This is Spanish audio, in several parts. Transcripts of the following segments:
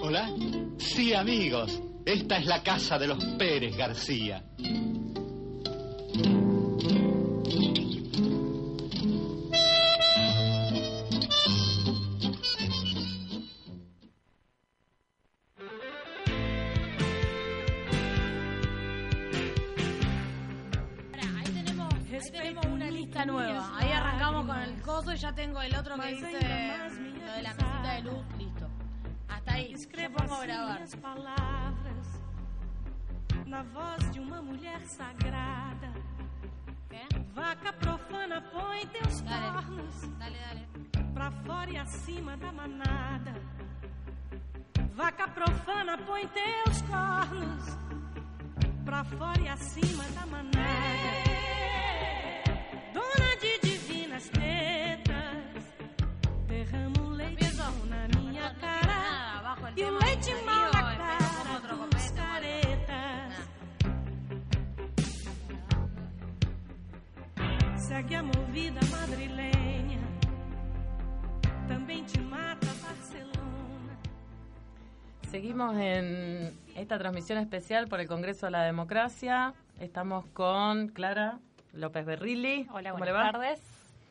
Hola. Sí, amigos. Esta es la casa de los Pérez García. Tengo el otro que dice lo de la mesita de luz. Listo. Hasta ahí. Me pongo a grabar. na voz de uma mulher sagrada. ¿Qué? Vaca profana, põe teus Dale. cornos Dale, dale. pra fora e acima da manada. Vaca profana, põe teus cornos pra fora e acima da manada. Dona de otro dos copete, caretas. Segue a movida madrilenha, também te mata Barcelona. Seguimos en esta transmisión especial por el Congreso de la Democracia. Estamos con Clara López Berrilli. Hola, ¿Cómo buenas tardes.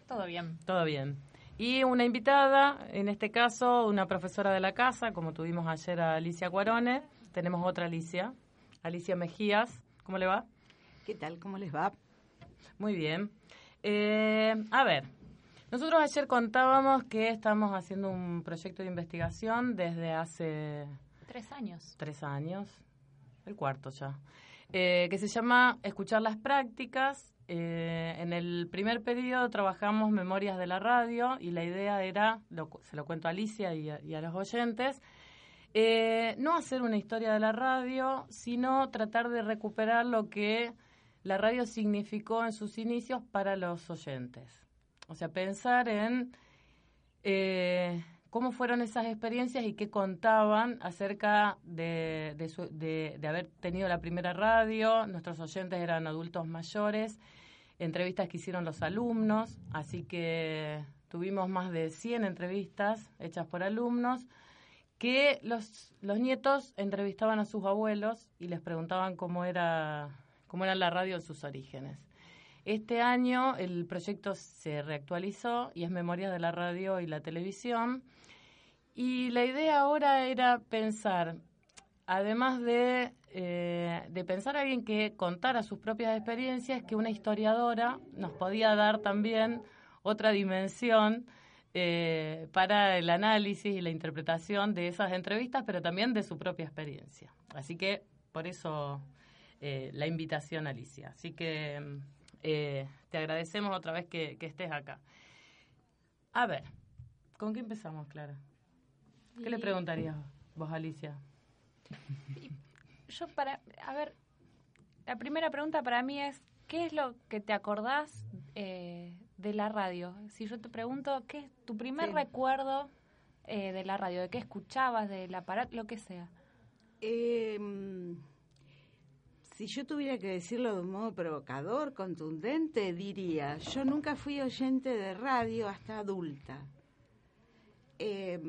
Todo bien. Todo bien. Y una invitada, en este caso una profesora de la casa, como tuvimos ayer a Alicia Cuarone. Tenemos otra Alicia, Alicia Mejías. ¿Cómo le va? ¿Qué tal? ¿Cómo les va? Muy bien. Eh, a ver, nosotros ayer contábamos que estamos haciendo un proyecto de investigación desde hace Tres años. tres años, el cuarto ya, eh, que se llama Escuchar las prácticas. Eh, en el primer periodo trabajamos memorias de la radio y la idea era, se lo cuento a Alicia y a, los oyentes, eh, no hacer una historia de la radio, sino tratar de recuperar lo que la radio significó en sus inicios para los oyentes. O sea, pensar en eh, cómo fueron esas experiencias y qué contaban acerca de haber tenido la primera radio. Nuestros oyentes eran adultos mayores, entrevistas que hicieron los alumnos, así que tuvimos más de 100 entrevistas hechas por alumnos que los, los nietos entrevistaban a sus abuelos y les preguntaban cómo era, cómo era la radio en sus orígenes. Este año el proyecto se reactualizó y es Memorias de la Radio y la Televisión. Y la idea ahora era pensar, además de, eh, de pensar a alguien que contara sus propias experiencias, que una historiadora nos podía dar también otra dimensión eh, para el análisis y la interpretación de esas entrevistas, pero también de su propia experiencia. Así que por eso eh, la invitación, Alicia. Así que eh, te agradecemos otra vez que, que estés acá. A ver, ¿con qué empezamos, Clara? ¿Qué le preguntarías vos, Alicia? Yo para, a ver, la primera pregunta para mí es, ¿qué es lo que te acordás eh, de la radio? Si yo te pregunto, ¿qué es tu primer Sí. recuerdo eh, de la radio? ¿De qué escuchabas? ¿Del aparato? Lo que sea. Eh, si yo tuviera que decirlo de un modo provocador, contundente, diría, yo nunca fui oyente de radio hasta adulta. Eh,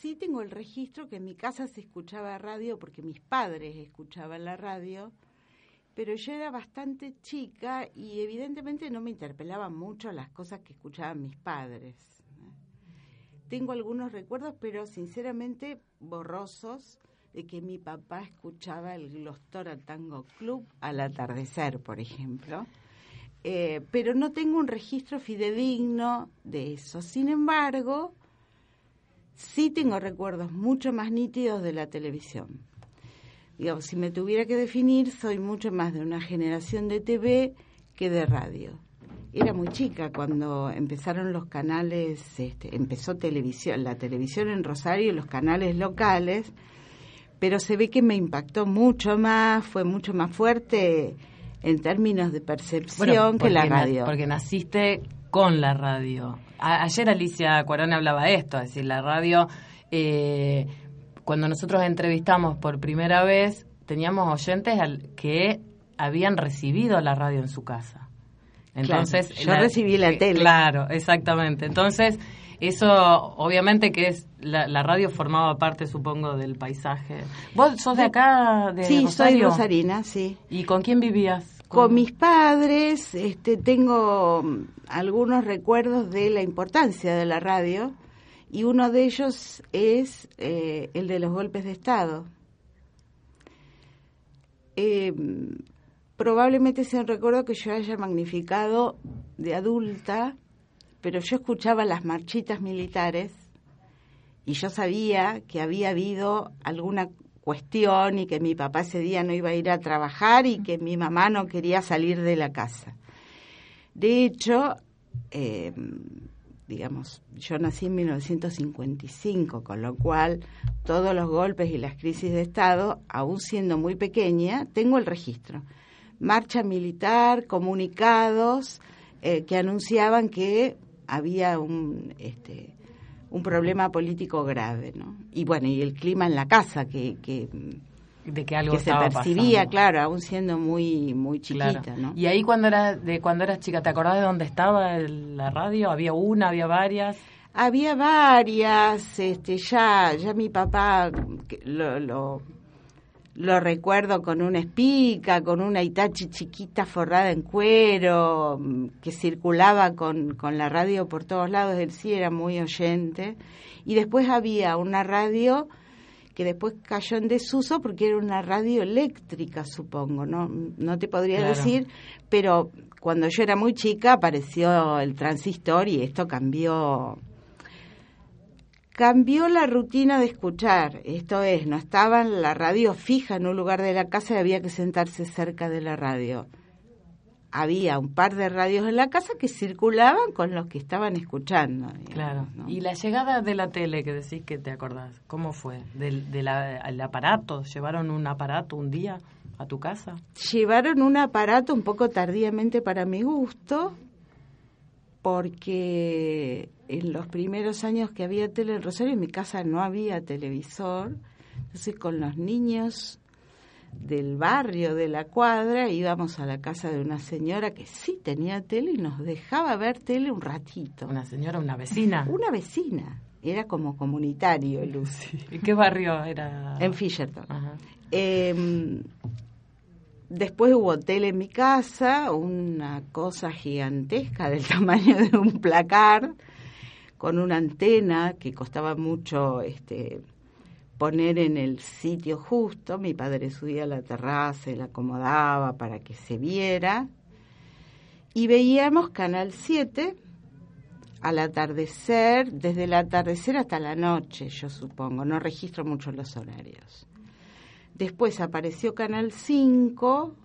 sí tengo el registro que en mi casa se escuchaba radio porque mis padres escuchaban la radio, pero yo era bastante chica y evidentemente no me interpelaban mucho las cosas que escuchaban mis padres. Tengo algunos recuerdos, pero sinceramente borrosos, de que mi papá escuchaba el Glostora Tango Club al atardecer, por ejemplo. Eh, pero no tengo un registro fidedigno de eso. Sin embargo, sí tengo recuerdos mucho más nítidos de la televisión. digamos, si me tuviera que definir, soy mucho más de una generación de TV que de radio. Era muy chica cuando empezaron los canales, este, empezó televisión, la televisión en Rosario y los canales locales, pero se ve que me impactó mucho más, fue mucho más fuerte en términos de percepción Bueno, que la radio. porque naciste con la radio. A- ayer Alicia Cuarón hablaba de esto, es decir, la radio, eh, cuando nosotros entrevistamos por primera vez, teníamos oyentes al- que habían recibido la radio en su casa. Entonces, yo recibí la tele. Claro, exactamente. Entonces, eso obviamente que es la, la radio formaba parte, supongo, del paisaje. ¿Vos sos de acá, de sí, soy Rosario? rosarina, sí. ¿Y con quién vivías? Con mis padres este, tengo mm, algunos recuerdos de la importancia de la radio y uno de ellos es eh, el de los golpes de Estado. Eh, probablemente sea un recuerdo que yo haya magnificado de adulta, pero yo escuchaba las marchitas militares y yo sabía que había habido alguna cuestión y que mi papá ese día no iba a ir a trabajar y que mi mamá no quería salir de la casa. De hecho, eh, digamos, yo nací en 1955, con lo cual todos los golpes y las crisis de Estado, aún siendo muy pequeña, tengo el registro. Marcha militar, comunicados eh, que anunciaban que había un, este, un problema político grave, ¿no? Y bueno, y el clima en la casa que, que, de que algo que se percibía, pasando. claro, aún siendo muy muy chiquita, Claro. ¿no? Y ahí cuando eras de cuando eras chica, ¿te acordás de dónde estaba el- la radio? ¿Había una, había varias? Había varias, este, ya, ya mi papá lo, lo, lo recuerdo con una espica, con una Itachi chiquita forrada en cuero, mm, que circulaba con, con la radio por todos lados, él sí era muy oyente. Y después había una radio que después cayó en desuso porque era una radio eléctrica, supongo, no, no te podría Claro. decir, pero cuando yo era muy chica apareció el transistor y esto cambió cambió la rutina de escuchar. Esto es, no estaba en la radio fija en un lugar de la casa y había que sentarse cerca de la radio. Había un par de radios en la casa que circulaban con los que estaban escuchando. digamos, Claro. ¿no? Y la llegada de la tele que decís que te acordás, ¿cómo fue? ¿Del, aparato? ¿Llevaron un aparato un día a tu casa? Llevaron un aparato un poco tardíamente para mi gusto, porque en los primeros años que había tele en Rosario, en mi casa no había televisor. Entonces, con los niños del barrio, de la cuadra, íbamos a la casa de una señora que sí tenía tele y nos dejaba ver tele un ratito. ¿Una señora, una vecina? Una vecina. Era como comunitario, Lucy. ¿En qué barrio era? En Fisherton. Ajá. Eh, después hubo tele en mi casa, una cosa gigantesca del tamaño de un placar, con una antena que costaba mucho este, poner en el sitio justo. Mi padre subía a la terraza y la acomodaba para que se viera. Y veíamos Canal 7 al atardecer, desde el atardecer hasta la noche, yo supongo. No registro mucho los horarios. Después apareció Canal 5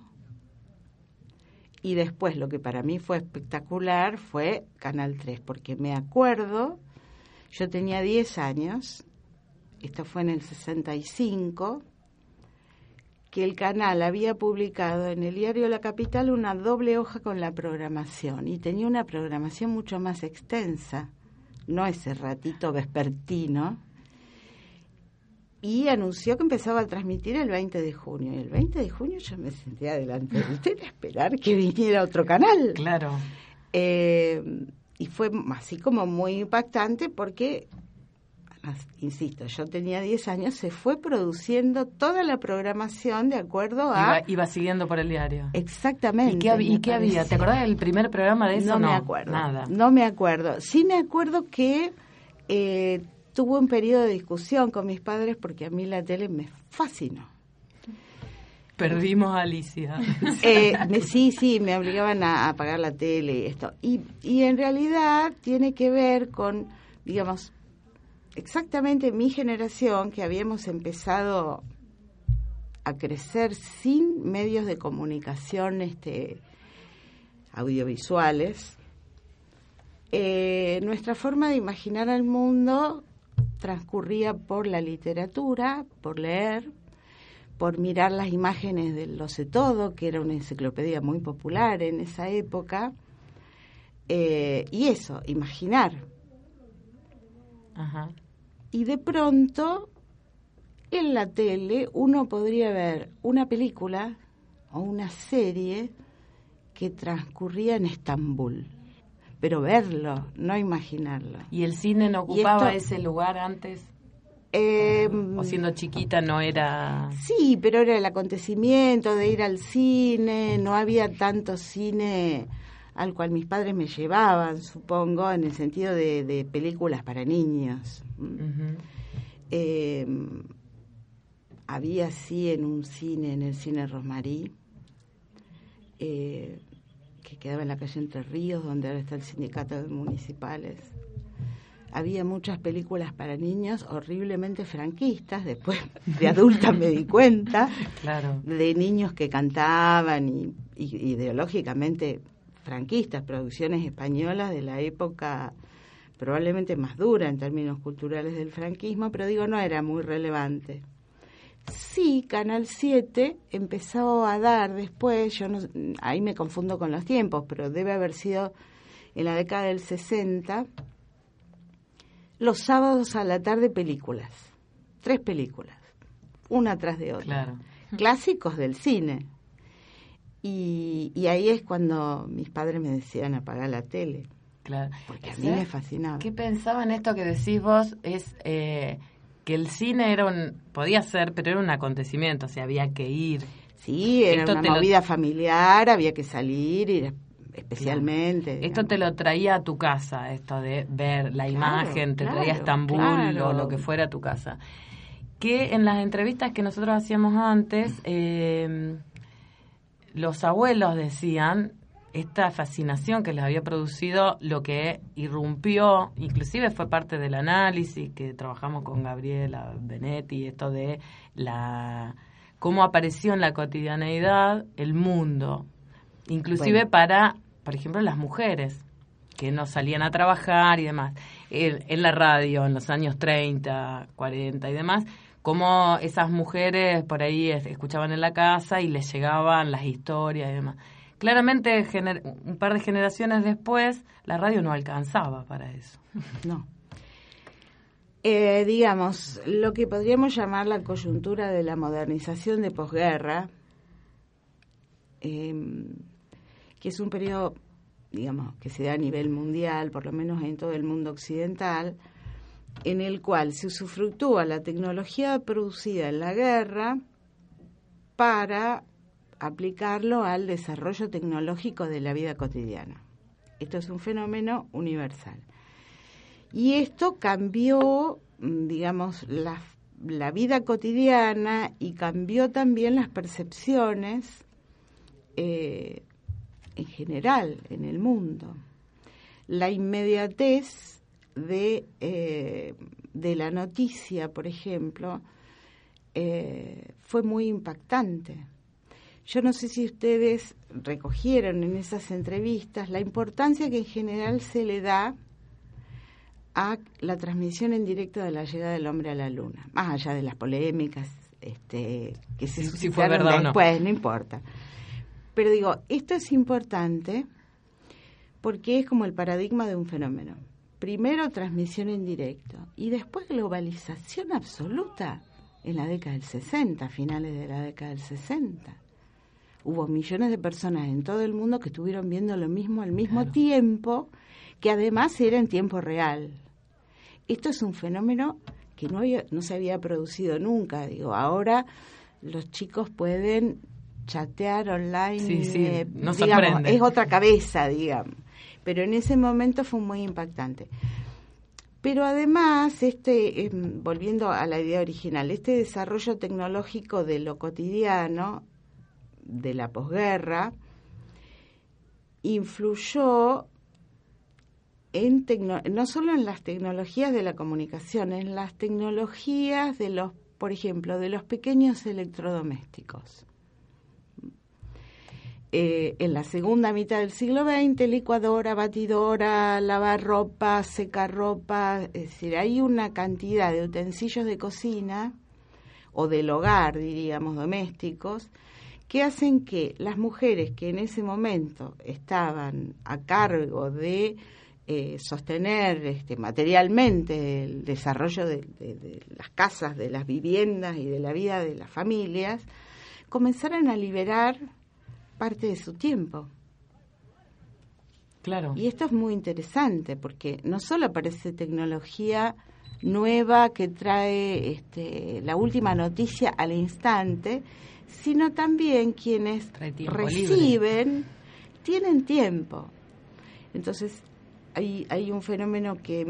y después lo que para mí fue espectacular fue Canal 3, porque me acuerdo, yo tenía 10 años, esto fue en el 65, que el canal había publicado en el diario La Capital una doble hoja con la programación y tenía una programación mucho más extensa, no ese ratito vespertino, y anunció que empezaba a transmitir el 20 de junio. Y el 20 de junio yo me senté adelante de usted a esperar que viniera otro canal. Claro. Eh, y fue así como muy impactante porque, insisto, yo tenía 10 años, se fue produciendo toda la programación de acuerdo a... Iba, iba siguiendo por el diario. Exactamente. ¿Y qué, y qué había? ¿Te acordás del primer programa de eso? No, me acuerdo. Nada. No me acuerdo. Sí me acuerdo que eh, tuve un periodo de discusión con mis padres porque a mí la tele me fascinó. Perdimos a Alicia. Eh, me- sí, sí, me obligaban a, a apagar la tele y esto. Y, y en realidad tiene que ver con, digamos, exactamente mi generación que habíamos empezado a crecer sin medios de comunicación este, audiovisuales, eh, nuestra forma de imaginar al mundo transcurría por la literatura, por leer, por mirar las imágenes del Lo sé todo, que era una enciclopedia muy popular en esa época, eh, y eso, imaginar. Ajá. Y de pronto, en la tele, uno podría ver una película o una serie que transcurría en Estambul. Pero verlo, no imaginarlo. ¿Y el cine no ocupaba esto- ese lugar antes? Eh, ¿O siendo chiquita no era...? Sí, pero era el acontecimiento de ir al cine, no había tanto cine al cual mis padres me llevaban, supongo, en el sentido de, de películas para niños. Eh, había sí en un cine, en el cine Rosmarí, eh, quedaba en la calle Entre Ríos, donde ahora está el sindicato de municipales. Había muchas películas para niños horriblemente franquistas, después de adulta me di cuenta, Claro. de niños que cantaban y, y ideológicamente franquistas, producciones españolas de la época probablemente más dura en términos culturales del franquismo, pero digo, no era muy relevante. Sí, Canal 7 empezó a dar después, yo no, ahí me confundo con los tiempos, pero debe haber sido en la década del 60, los sábados a la tarde películas, tres películas, una tras de otra Claro. clásicos del cine. Y, y ahí es cuando mis padres me decían apagar la tele, Claro. porque a mí ¿Sabes me fascinaba. ¿Qué pensaba en esto que decís vos? Es eh, que el cine era un, podía ser, pero era un acontecimiento, o sea, había que ir. Sí, era Esto una te lo- movida familiar, había que salir, ir especialmente. Esto te lo traía a tu casa, esto de ver la Claro, imagen, te traía a Estambul o lo que fuera a tu casa. Que en las entrevistas que nosotros hacíamos antes, eh, los abuelos decían esta fascinación que les había producido lo que irrumpió, inclusive fue parte del análisis que trabajamos con Gabriela Benetti, esto de la cómo apareció en la cotidianeidad el mundo, inclusive Bueno. para, por ejemplo, las mujeres que no salían a trabajar y demás. En, en la radio, en los años 30, 40 y demás, como esas mujeres por ahí es- escuchaban en la casa y les llegaban las historias y demás. Claramente, un par de generaciones después, la radio no alcanzaba para eso. No. Eh, digamos, lo que podríamos llamar la coyuntura de la modernización de posguerra, eh, que es un periodo, digamos, que se da a nivel mundial, por lo menos en todo el mundo occidental, en el cual se usufructúa la tecnología producida en la guerra para aplicarlo al desarrollo tecnológico de la vida cotidiana. Esto es un fenómeno universal. Y esto cambió, mm, digamos, la, la vida cotidiana y cambió también las percepciones eh, en general en el mundo. La inmediatez de, eh, de la noticia, por ejemplo, eh, fue muy impactante. Yo no sé si ustedes recogieron en esas entrevistas la importancia que en general se le da a la transmisión en directo de la llegada del hombre a la luna, más allá de las polémicas este, que se Si- fue o no. después, no importa. Pero digo, esto es importante porque es como el paradigma de un fenómeno. Primero transmisión en directo y después globalización absoluta en la década del 60, finales de la década del 60. Hubo millones de personas en todo el mundo que estuvieron viendo lo mismo al mismo tiempo, que además era en tiempo real. Esto es un fenómeno que no, había, no se había producido nunca. Digo, ahora los chicos pueden chatear online. Sí, sí, eh, nos digamos, es otra cabeza, digamos. Pero en ese momento fue muy impactante. Pero además, este, em, volviendo a la idea original, este desarrollo tecnológico de lo cotidiano, de la posguerra, influyó en no solo en las tecnologías de la comunicación, en las tecnologías de los por ejemplo, de los pequeños electrodomésticos. Eh, en la segunda mitad del siglo XX, licuadora, batidora, lavar ropa, secar ropa, es decir, hay una cantidad de utensilios de cocina o del hogar, diríamos, domésticos, que hacen que las mujeres que en ese momento estaban a cargo de eh, sostener este, materialmente el desarrollo de, de, las casas, de las viviendas y de la vida de las familias, comenzaran a liberar parte de su tiempo. Claro. Y esto es muy interesante porque no solo aparece tecnología nueva que trae este, la última noticia al instante, sino también quienes reciben libre. tienen tiempo. Entonces, hay, hay un fenómeno que,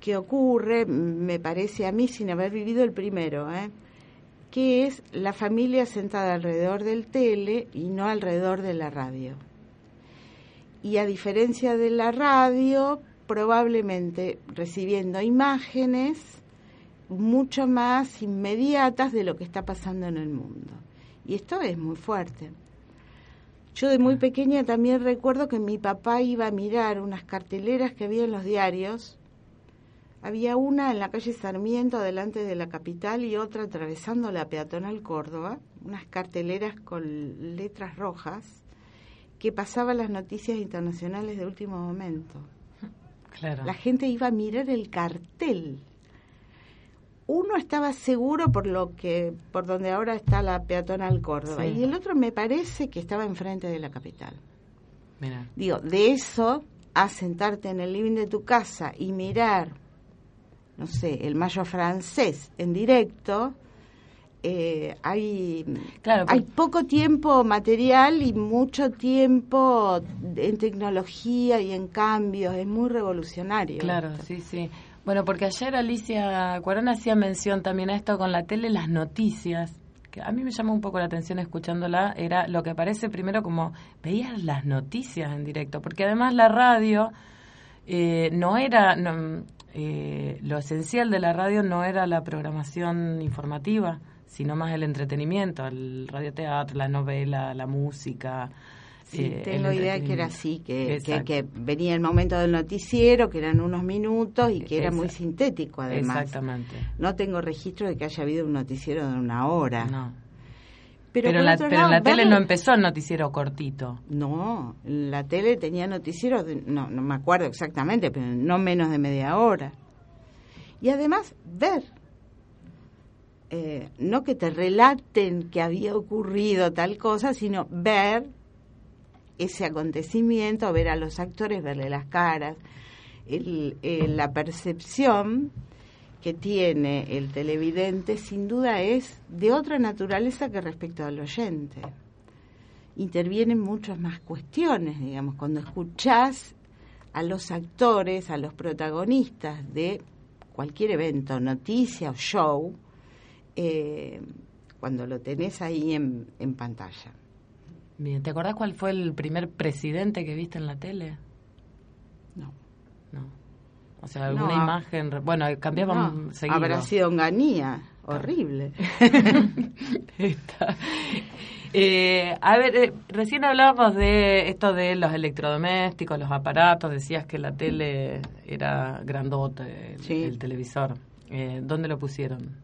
que ocurre, me parece a mí, sin haber vivido el primero, ¿eh? que es la familia sentada alrededor del tele y no alrededor de la radio. Y a diferencia de la radio, probablemente recibiendo imágenes mucho más inmediatas de lo que está pasando en el mundo. Y esto es muy fuerte. Yo de muy pequeña también recuerdo que mi papá iba a mirar unas carteleras que había en los diarios había una en la calle Sarmiento, delante de la capital, y otra atravesando la peatonal Córdoba, unas carteleras con letras rojas que pasaban las noticias internacionales de último momento. Claro. La gente iba a mirar el cartel. Uno estaba seguro por lo que por donde ahora está la peatonal Córdoba Sí. y el otro me parece que estaba enfrente de la capital. Mira. Digo, de eso a sentarte en el living de tu casa y mirar, no sé, el mayo francés en directo, eh, hay, Claro, hay poco tiempo material y mucho tiempo en tecnología y en cambios. Es muy revolucionario. Claro, esto. sí, sí. Bueno, porque ayer Alicia Cuarón hacía mención también a esto con la tele, las noticias, que a mí me llamó un poco la atención escuchándola, era lo que parece primero como veías las noticias en directo, porque además la radio eh, no era, no, eh, lo esencial de la radio no era la programación informativa, sino más el entretenimiento, el radioteatro, la novela, la música. Sí, eh, tengo idea que era así, que, que, venía el momento del noticiero, que eran unos minutos y que era muy sintético además. Exactamente. No tengo registro de que haya habido un noticiero de una hora. No. Pero, Pero, la, pero lado, la tele no empezó el noticiero cortito. No, la tele tenía noticieros, de- no, no me acuerdo exactamente, pero no menos de media hora. Y además, ver. Eh, no que te relaten que había ocurrido tal cosa, sino ver ese acontecimiento, ver a los actores, verle las caras, el- eh, la percepción que tiene el televidente sin duda es de otra naturaleza que respecto al oyente. Intervienen muchas más cuestiones, digamos, cuando escuchás a los actores, a los protagonistas de cualquier evento, noticia o show, eh, cuando lo tenés ahí en, en pantalla. Bien, ¿te acordás cuál fue el primer presidente que viste en la tele? No. No. O sea, alguna No. imagen. Bueno, cambiaban No, seguido. habrá sido Onganía, horrible. Está. Eh, a ver, eh, recién hablábamos de esto de los electrodomésticos, los aparatos. Decías que la tele era el, Sí. el televisor. Eh, ¿Dónde lo pusieron?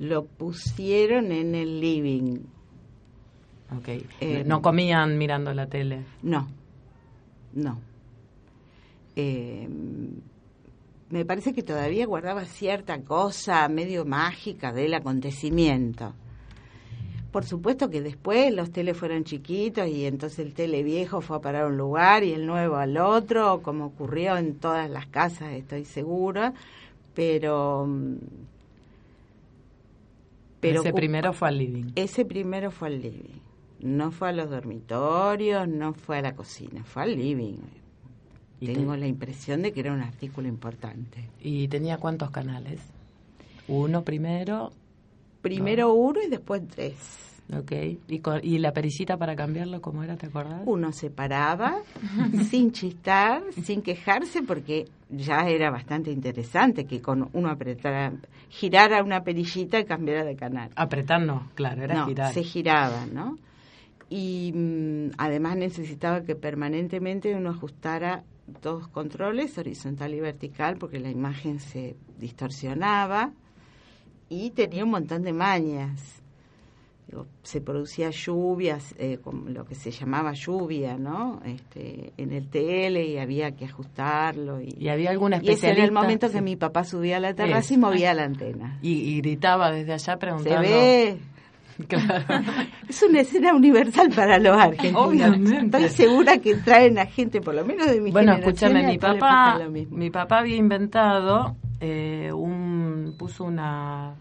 Lo pusieron en el living. Ok. Eh, no comían mirando la tele. No, no. Eh, me parece que todavía guardaba cierta cosa medio mágica del acontecimiento. Por supuesto que después los teles fueron chiquitos y entonces el tele viejo fue a parar a un lugar y el nuevo al otro, como ocurrió en todas las casas, estoy segura, pero... mm, Ese ocupa- primero fue al living. ese primero fue al living. No fue a los dormitorios, no fue a la cocina, fue al living. Y te- Tengo la impresión de que era un artículo importante. ¿Y tenía cuántos canales? Uno primero. Primero uno y después tres. Ok. ¿Y, con- ¿Y la perillita para cambiarlo cómo era, te acordás? Uno se paraba sin chistar, sin quejarse, porque ya era bastante interesante que con uno apretara, girara una perillita y cambiara de canal. Apretar no, claro, era no, girar. se giraba, ¿no? Y mm, además necesitaba que permanentemente uno ajustara dos controles, horizontal y vertical, porque la imagen se distorsionaba y tenía un montón de mañas. Digo, se producía lluvias, eh, como lo que se llamaba lluvia, ¿no? Este, en el TL y había que ajustarlo. Y, ¿Y había alguna y ese especialista? era el momento que Sí. mi papá subía a la terraza y movía la antena. Y, y gritaba desde allá Se preguntando. ve, Claro. Es una escena universal para los argentinos. Obviamente. Estoy segura que traen a gente, por lo menos de mi Bueno, escúchame, mi papá, mi papá había inventado eh, un, puso una,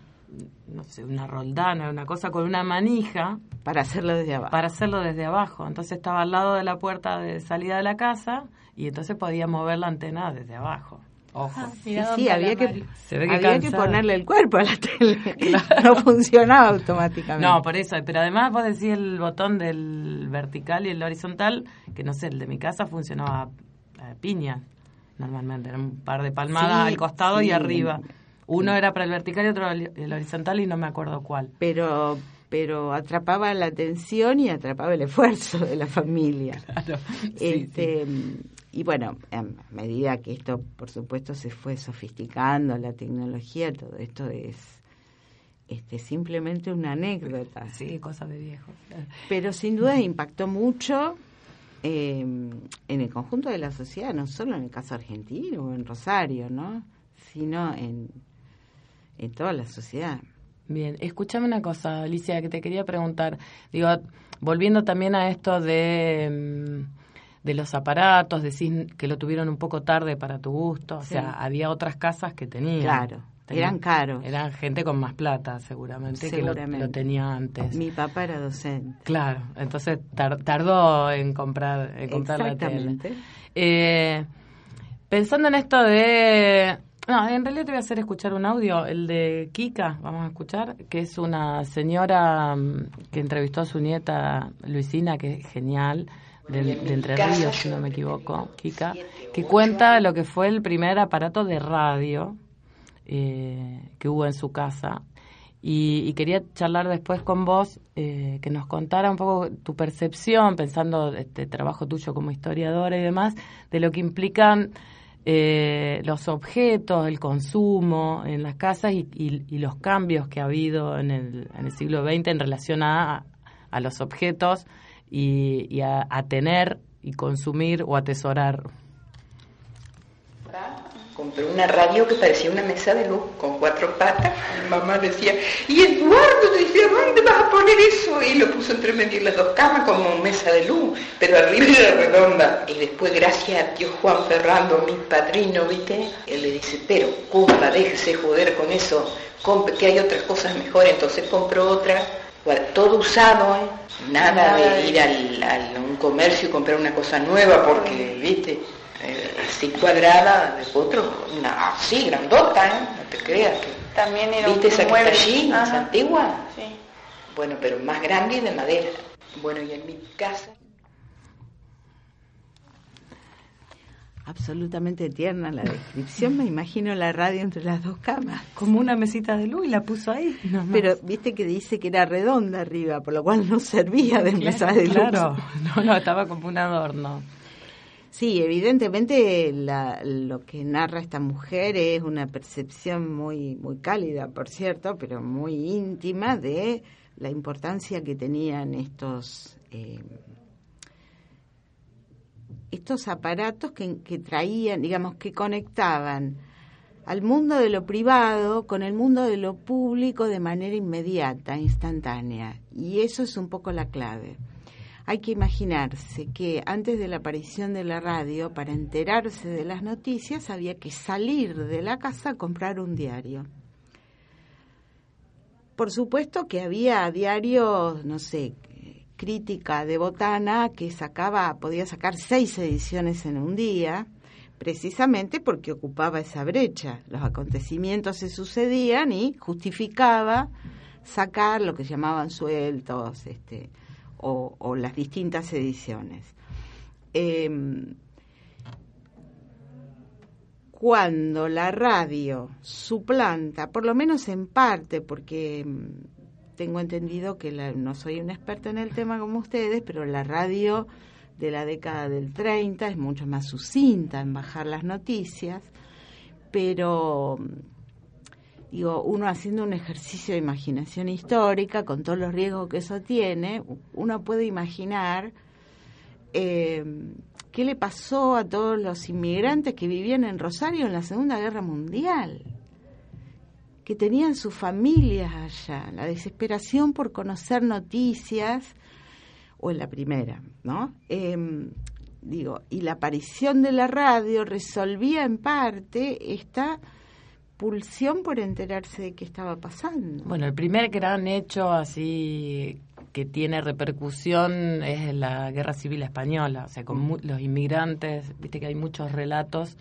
no sé, una roldana, una cosa con una manija Para hacerlo desde abajo. para hacerlo desde abajo. Entonces estaba al lado de la puerta de salida de la casa y entonces podía mover la antena desde abajo. Ojo. Ah, Sí, había que, Mari. Se ve que había que ponerle el cuerpo a la tele. No funcionaba automáticamente. No, por eso, pero además vos decís el botón del vertical y el horizontal, que no sé, el de mi casa funcionaba a piña, normalmente, era un par de palmadas Sí, al costado y arriba. Uno era para el vertical y otro el horizontal y no me acuerdo cuál. pero pero atrapaba la atención y atrapaba el esfuerzo de la familia. Claro. Sí, este y bueno a medida que esto por supuesto se fue sofisticando la tecnología todo esto es este simplemente una anécdota sí, cosas de viejo. pero sin duda impactó mucho eh, en el conjunto de la sociedad no solo en el caso argentino o en Rosario no sino en en toda la sociedad Bien, escúchame una cosa, Alicia, que te quería preguntar. Digo, volviendo también a esto de, mm, de los aparatos, decís que lo tuvieron un poco tarde para tu gusto. O Sí. sea, había otras casas que tenían. Claro, Tenían- eran caros. Eran gente con más plata, seguramente, que lo- lo, tenía antes. mi papá era docente Claro, entonces tar- tardó en comprar, en comprar la tele. exactamente Eh, pensando en esto de... No, en realidad te voy a hacer escuchar un audio, el de Kika, vamos a escuchar, que es una señora mm, que entrevistó a su nieta Luisina, que es genial, de, de Entre Ríos, si no me equivoco, Kika, que cuenta lo que fue el primer aparato de radio eh, que hubo en su casa. Y, y quería charlar después con vos, eh, que nos contara un poco tu percepción, pensando este trabajo tuyo como historiadora y demás, de lo que implican eh, los objetos, el consumo en las casas y, y- los cambios que ha habido en el, en el siglo XX en relación a, a los objetos y, y a, a tener y consumir o atesorar. Compré una radio que parecía una mesa de luz con cuatro patas. Mi mamá decía, y Eduardo decía, ¿dónde vas a poner eso? Y lo puso entre medio las dos camas como mesa de luz, pero arriba era redonda. Y después, gracias a tío Juan Ferrando, mi padrino, ¿viste? Él le dice, pero compa, déjese joder con eso, compre, que hay otras cosas mejores. Entonces compró otra, todo usado, ¿eh? Nada de ir al, al- a un comercio y comprar una cosa nueva porque, ¿viste? Eh, así cuadrada, de otro, una así grandota, ¿eh? No te creas que... También era ¿Viste un esa que mueble. está allí, esa Ajá. antigua? Sí. Bueno, pero más grande y de madera. Bueno, y en mi casa... absolutamente tierna la descripción me imagino la radio entre las dos camas Como una mesita de luz y la puso ahí. nomás. pero viste que dice que era redonda arriba por lo cual no servía de mesa de luz Claro, no, no, estaba como un adorno. Sí, evidentemente la- lo que narra esta mujer es una percepción muy muy cálida, por cierto, pero muy íntima de la importancia que tenían estos eh, estos aparatos que, que traían, digamos, que conectaban al mundo de lo privado con el mundo de lo público de manera inmediata, instantánea. Y eso es un poco la clave. Hay que imaginarse que antes de la aparición de la radio, para enterarse de las noticias, había que salir de la casa a comprar un diario. Por supuesto que había diarios, no sé, crítica de botana que sacaba, podía sacar seis ediciones en un día, precisamente porque ocupaba esa brecha. Los acontecimientos se sucedían y justificaba sacar lo que llamaban sueltos este, o, las distintas ediciones. Em, cuando la radio suplanta, por lo menos en parte, porque mm, tengo entendido que no soy una experta en el tema como ustedes, pero la radio de la década del 30 es mucho más sucinta en bajar las noticias, pero mm, digo, uno haciendo un ejercicio de imaginación histórica, con todos los riesgos que eso tiene, uno puede imaginar eh, qué le pasó a todos los inmigrantes que vivían en Rosario en la Segunda Guerra Mundial, que tenían sus familias allá, la desesperación por conocer noticias, o en la primera, ¿no? Eh, digo, y la aparición de la radio resolvía en parte esta pulsión por enterarse de qué estaba pasando. Bueno, el primer gran hecho así que tiene repercusión es la Guerra Civil Española, o sea, con mu- los inmigrantes, viste que hay muchos relatos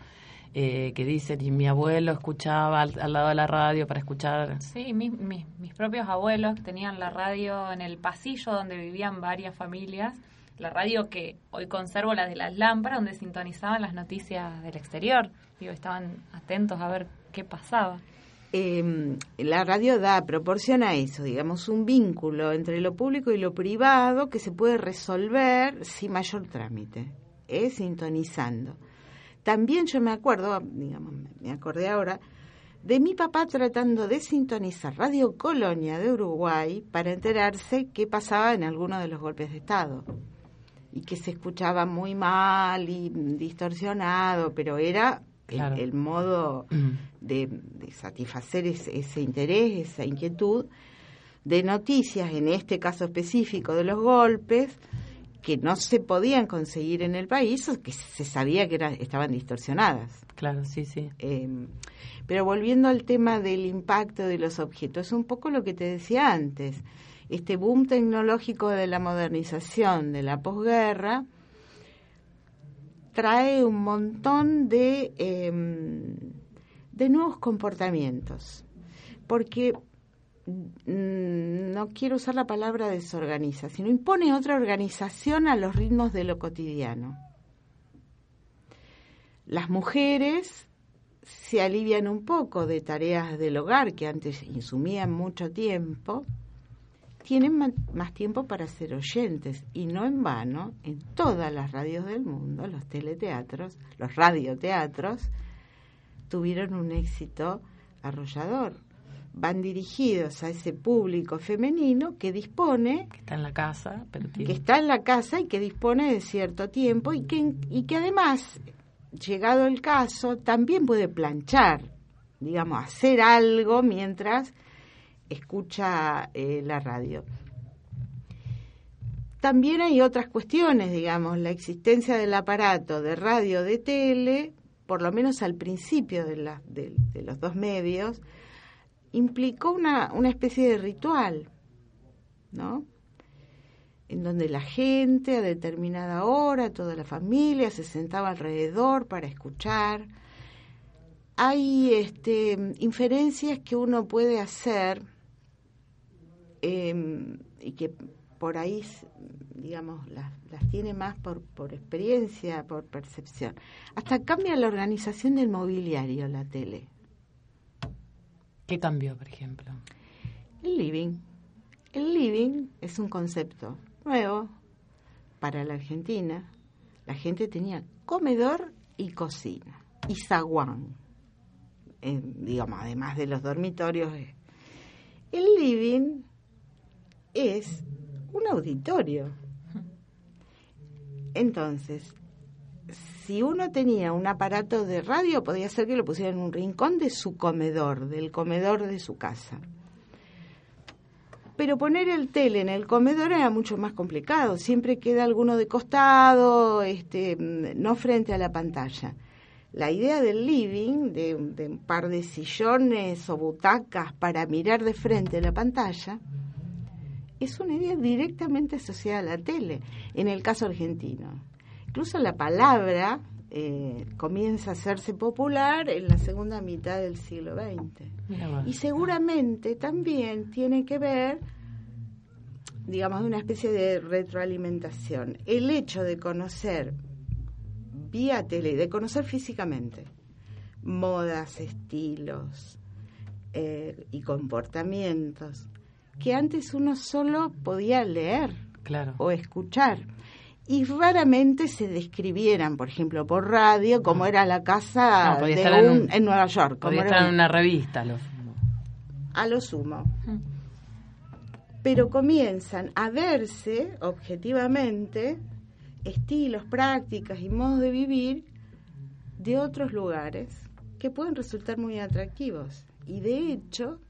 eh, que dicen, y mi abuelo escuchaba al, al lado de la radio para escuchar... Sí, mis, mis, mis propios abuelos que tenían la radio en el pasillo donde vivían varias familias, la radio que hoy conservo, la de las lámparas, donde sintonizaban las noticias del exterior. Digo, estaban atentos a ver qué pasaba. eh, la radio da, proporciona eso, digamos, un vínculo entre lo público y lo privado que se puede resolver sin mayor trámite, ¿eh? sintonizando. También yo me acuerdo, digamos, me acordé ahora, de mi papá tratando de sintonizar Radio Colonia de Uruguay para enterarse qué pasaba en alguno de los golpes de Estado. Y que se escuchaba muy mal y distorsionado, pero era Claro. el modo de, de satisfacer ese, ese interés, esa inquietud de noticias, en este caso específico de los golpes, que no se podían conseguir en el país o que se sabía que era- estaban distorsionadas. Claro, sí, sí. Eh, pero volviendo al tema del impacto de los objetos, un poco lo que te decía antes. Este boom tecnológico de la modernización de la posguerra trae un montón de, eh, de nuevos comportamientos. Porque mm, no quiero usar la palabra desorganiza, sino impone otra organización a los ritmos de lo cotidiano. Las mujeres se alivian un poco de tareas del hogar que antes insumían mucho tiempo, tienen más tiempo para ser oyentes y no en vano, en todas las radios del mundo, los teleteatros, los radioteatros, tuvieron un éxito arrollador. Van dirigidos a ese público femenino que dispone Que está en la casa, pero tiene... que está en la casa y que dispone de cierto tiempo y que, y que además, llegado el caso, también puede planchar, digamos, hacer algo mientras escucha eh, la radio. También hay otras cuestiones, digamos, la existencia del aparato de radio, de tele, por lo menos al principio de, los dos medios, implicó una, especie de ritual, ¿no? en donde la gente a determinada hora, toda la familia se sentaba alrededor para escuchar. Hay este, inferencias que uno puede hacer que por ahí, digamos, las, las tiene más por, por experiencia, por percepción. Hasta cambia la organización del mobiliario, la tele. ¿Qué cambió, por ejemplo? El living. El living es un concepto nuevo para la Argentina. La gente tenía comedor y cocina y zaguán, eh, digamos, además de los dormitorios. El living es un auditorio. Entonces, si uno tenía un aparato de radio, podía ser que lo pusiera en un rincón de su comedor, del comedor de su casa. Pero poner el tele en el comedor era mucho más complicado. Siempre queda alguno de costado, este, mm, no frente a la pantalla. La idea del living, de, un par de sillones o butacas para mirar de frente a la pantalla, es una idea directamente asociada a la tele, en el caso argentino. Incluso la palabra eh, comienza a hacerse popular en la segunda mitad del siglo XX. Y seguramente también tiene que ver, digamos, de una especie de retroalimentación. El hecho de conocer vía tele, de conocer físicamente modas, estilos eh, y comportamientos que antes uno solo podía leer claro. o escuchar y raramente se describieran, por ejemplo, por radio, como era la casa de un, en, Nueva York. Como estar en una revista. Lo a lo sumo. Pero comienzan a verse objetivamente estilos, prácticas y modos de vivir de otros lugares que pueden resultar muy atractivos. Y de hecho...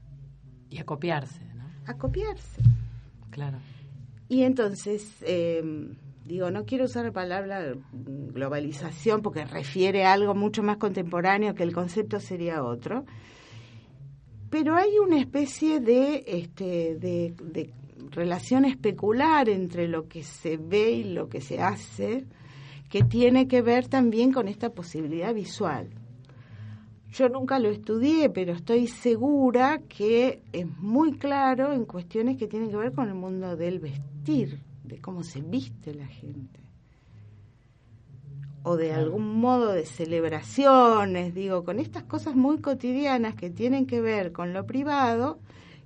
Y a copiarse. A copiarse. Claro. Y entonces... Eh, digo, no quiero usar la palabra globalización porque refiere a algo mucho más contemporáneo que el concepto sería otro, pero hay una especie de, este, de, de relación especular entre lo que se ve y lo que se hace, que tiene que ver también con esta posibilidad visual. Yo nunca lo estudié, pero estoy segura que es muy claro en cuestiones que tienen que ver con el mundo del vestir de cómo se viste la gente. O de algún modo de celebraciones, digo, con estas cosas muy cotidianas que tienen que ver con lo privado,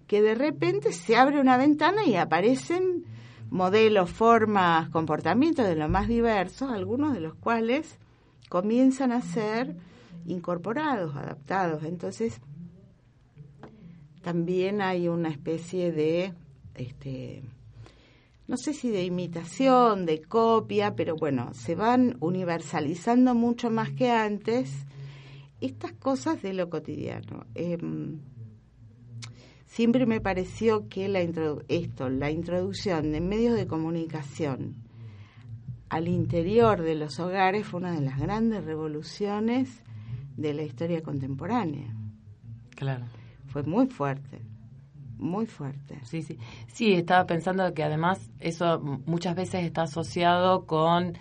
que de repente se abre una ventana y aparecen modelos, formas, comportamientos de lo más diversos, algunos de los cuales comienzan a ser incorporados, adaptados. Entonces, también hay una especie de este, no sé si de imitación, de copia, pero bueno, se van universalizando mucho más que antes estas cosas de lo cotidiano. Em, siempre me pareció que la esto, la introducción de medios de comunicación al interior de los hogares fue una de las grandes revoluciones de la historia contemporánea. Claro. Fue muy fuerte muy fuerte. Sí, sí. Sí, estaba pensando que además eso muchas veces está asociado con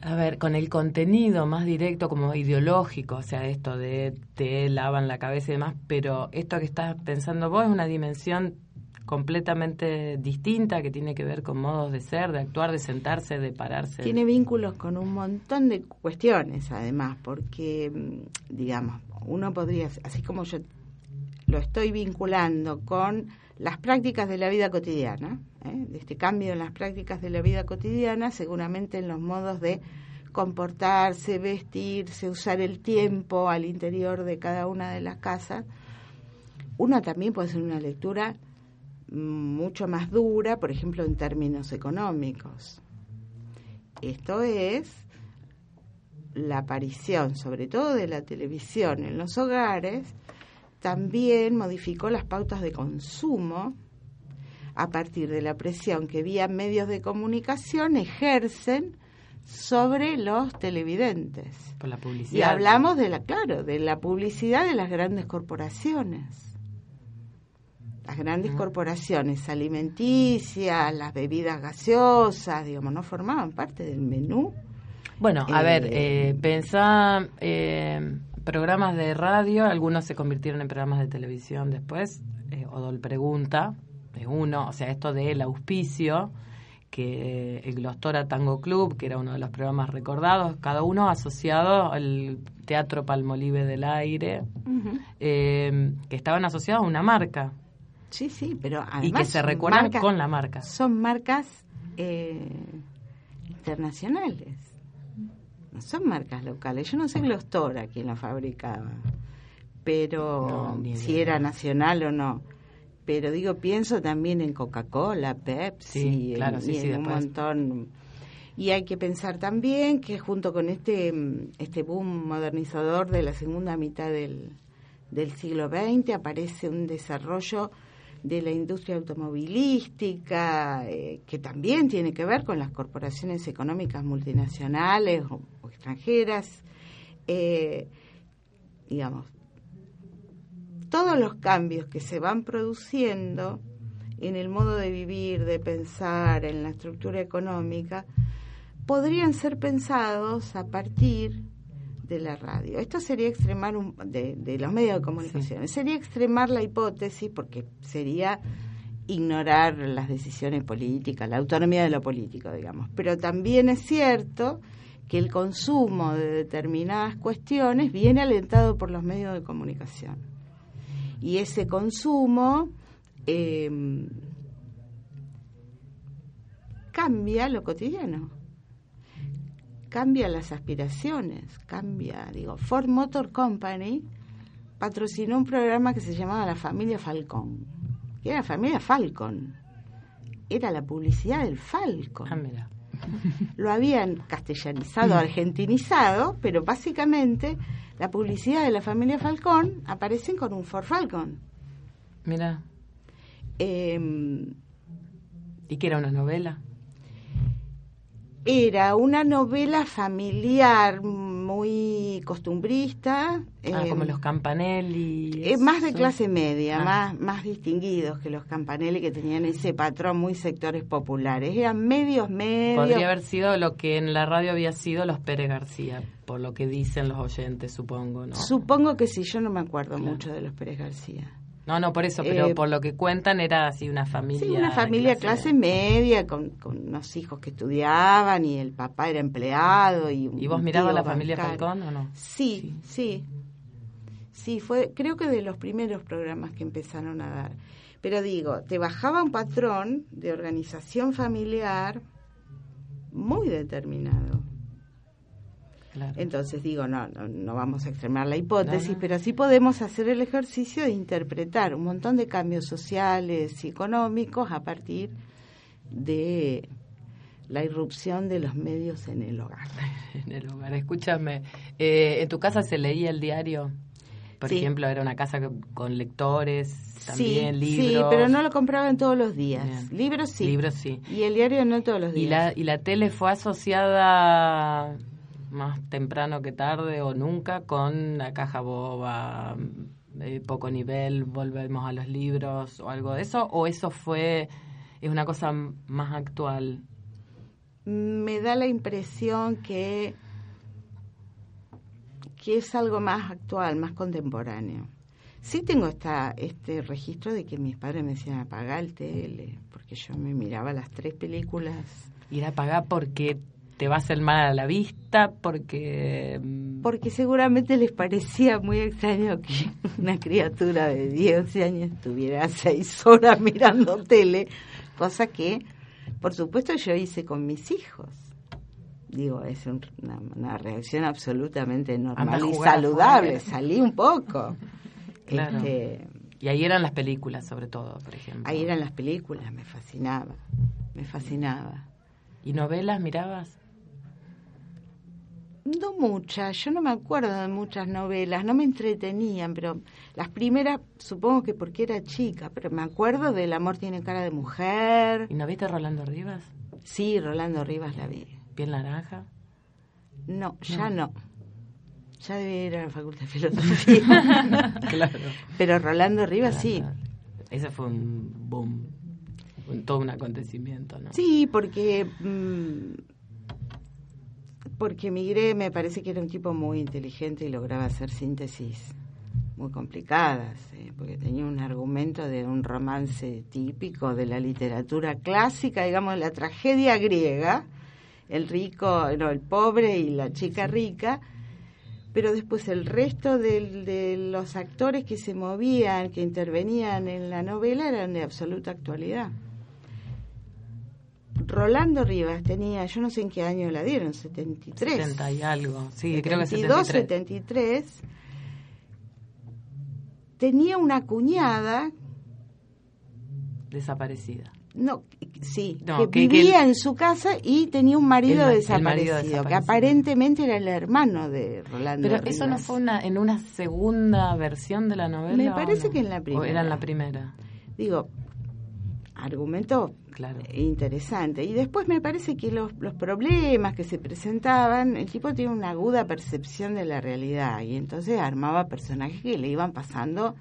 a ver, con el contenido más directo como ideológico, o sea, esto de te lavan la cabeza y demás, pero esto que estás pensando vos es una dimensión completamente distinta que tiene que ver con modos de ser, de actuar, de sentarse, de pararse. Tiene vínculos con un montón de cuestiones, además, porque, mm, digamos, uno podría, así como yo lo estoy vinculando con las prácticas de la vida cotidiana, ¿eh? este cambio en las prácticas de la vida cotidiana, seguramente en los modos de comportarse, vestirse, usar el tiempo al interior de cada una de las casas, uno también puede hacer una lectura mucho más dura, por ejemplo, en términos económicos. Esto es la aparición, sobre todo de la televisión en los hogares, también modificó las pautas de consumo a partir de la presión que vía medios de comunicación ejercen sobre los televidentes. Por la publicidad. Y hablamos de la, claro, de la publicidad de las grandes corporaciones. Las grandes corporaciones alimenticias, las bebidas gaseosas, digamos, no formaban parte del menú. Bueno, a ver, eh, pensá eh, programas de radio, algunos se convirtieron en programas de televisión después. Eh, Odol Pregunta es uno, o sea, esto del auspicio, que el Glostora Tango Club, que era uno de los programas recordados, cada uno asociado al Teatro Palmolive del Aire, eh, que estaban asociados a una marca. Sí, sí, pero además Y que se recuerdan con la marca. Son marcas eh, internacionales son marcas locales. Yo no sé Glostora quién la fabricaba, pero si era nacional o no. Pero digo, pienso también en Coca-Cola, Pepsi, claro, en, un montón. Y hay que pensar también que junto con este, este boom modernizador de la segunda mitad del, del siglo XX aparece un desarrollo de la industria automovilística, eh, que también tiene que ver con las corporaciones económicas multinacionales o, extranjeras, eh, digamos, todos los cambios que se van produciendo en el modo de vivir, de pensar, en la estructura económica, podrían ser pensados a partir de la radio. Esto sería extremar un, de, de los medios de comunicación. Sería extremar la hipótesis porque sería ignorar las decisiones políticas, la autonomía de lo político, digamos. Pero también es cierto que el consumo de determinadas cuestiones viene alentado por los medios de comunicación. Y ese consumo eh, cambia lo cotidiano, cambia las aspiraciones, cambia, digo, Ford Motor Company patrocinó un programa que se llamaba La Familia Falcón, que era la familia Falcon, era la publicidad del Falcon. Ah, mira. Lo habían castellanizado, argentinizado, pero básicamente la publicidad de la familia Falcón aparecen con un Ford Falcon. Mira. Eh, ¿Y que era una novela? Era una novela familiar muy costumbrista. Ah, eh, como los Campanelli. eh, más de clase media, Ah. más, más distinguidos que los Campanelli que tenían ese patrón muy sectores populares. Eran medios, medios. Podría haber sido lo que en la radio había sido los Pérez García, por lo que dicen los oyentes, supongo, ¿no? Supongo que sí, yo no me acuerdo Claro. mucho de los Pérez García. No, no, por eso, pero Eh, por lo que cuentan era así una familia. Sí, una familia clase media con, con unos hijos que estudiaban y el papá era empleado. ¿Y, ¿Y vos mirabas la familia bancario. Falcón o no? Sí, sí. Sí, fue, creo que de los primeros programas que empezaron a dar. Pero digo, te bajaba un patrón de organización familiar muy determinado. Claro. Entonces digo, no, no, no vamos a extremar la hipótesis, No, no. pero sí podemos hacer el ejercicio de interpretar un montón de cambios sociales y económicos a partir de la irrupción de los medios en el hogar. En el hogar. Escúchame, eh, ¿en tu casa se leía el diario? Por Sí. ejemplo, era una casa con lectores, también sí, libros. sí, pero no lo compraban todos los días. Bien. Libros sí. Libros sí. Y el diario no todos los ¿Y días. la, ¿Y la tele fue asociada más temprano que tarde o nunca con la caja boba, eh, poco nivel, volvemos a los libros o algo de eso? ¿O eso fue, es una cosa más actual? me da la impresión que que es algo más actual, más contemporáneo. Sí tengo esta, este registro de que mis padres me decían apagar el tele, porque yo me miraba las tres películas. Ir a pagar porque te va a hacer mal a la vista, porque... mm, Porque seguramente les parecía muy extraño que una criatura de 10, 11 años estuviera seis horas mirando tele, cosa que, por supuesto, yo hice con mis hijos. Digo, es un- una, una reacción absolutamente normal y saludable. Salí un poco. Claro. Este, Y ahí eran las películas, sobre todo, por ejemplo. ahí eran las películas, me fascinaba, me fascinaba. ¿Y novelas mirabas? No muchas, yo no me acuerdo de muchas novelas, no me entretenían, pero las primeras supongo que porque era chica, pero me acuerdo del Amor tiene cara de mujer. ¿Y no viste Rolando Rivas? Sí, Rolando Rivas la vi. ¿Piel naranja? No, ya no. Ya debía ir a la Facultad de Filosofía. claro. pero Rolando Rivas sí. Ese fue un boom, un, todo un acontecimiento, ¿no? Sí, porque mm, porque Migré me parece que era un tipo muy inteligente y lograba hacer síntesis muy complicadas, eh, porque tenía un argumento de un romance típico de la literatura clásica, digamos, la tragedia griega, el rico, no, el pobre y la chica rica, pero después el resto de los actores que se movían, que intervenían en la novela, eran de absoluta actualidad. Rolando Rivas tenía, yo no sé en qué año la dieron, 73. 70 y algo. Sí, creo que 72, 73. 73. Tenía una cuñada, Desaparecida. no, sí, No, que, que- que vivía el- en su casa y tenía un marido, El ma- el desaparecido, marido que desaparecido. aparentemente era el hermano de Rolando Pero eso no Rivas. fue una, en una segunda versión de la novela. Me ¿o parece no? que en la ¿O primera. era en la primera? Digo, argumento Claro. interesante. Y después me parece que los, los problemas que se presentaban, el tipo tiene una aguda percepción de la realidad y entonces armaba personajes que le iban pasando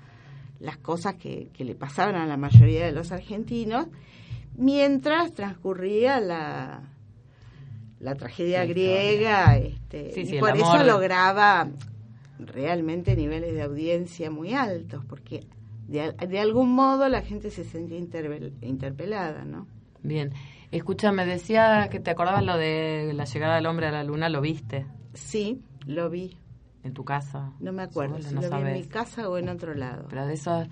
las cosas que, que le pasaban a la mayoría de los argentinos mientras transcurría la, la tragedia griega, este, Sí, y sí, por eso amor. lograba realmente niveles de audiencia muy altos, porque de, de algún modo la gente se sentía interpelada, ¿no? Bien. Escúchame, decía que te acordabas lo de la llegada del hombre a la luna, ¿lo viste Sí, lo vi, en tu casa? no me acuerdo si no lo vi en mi casa o en otro lado. Pero de eso...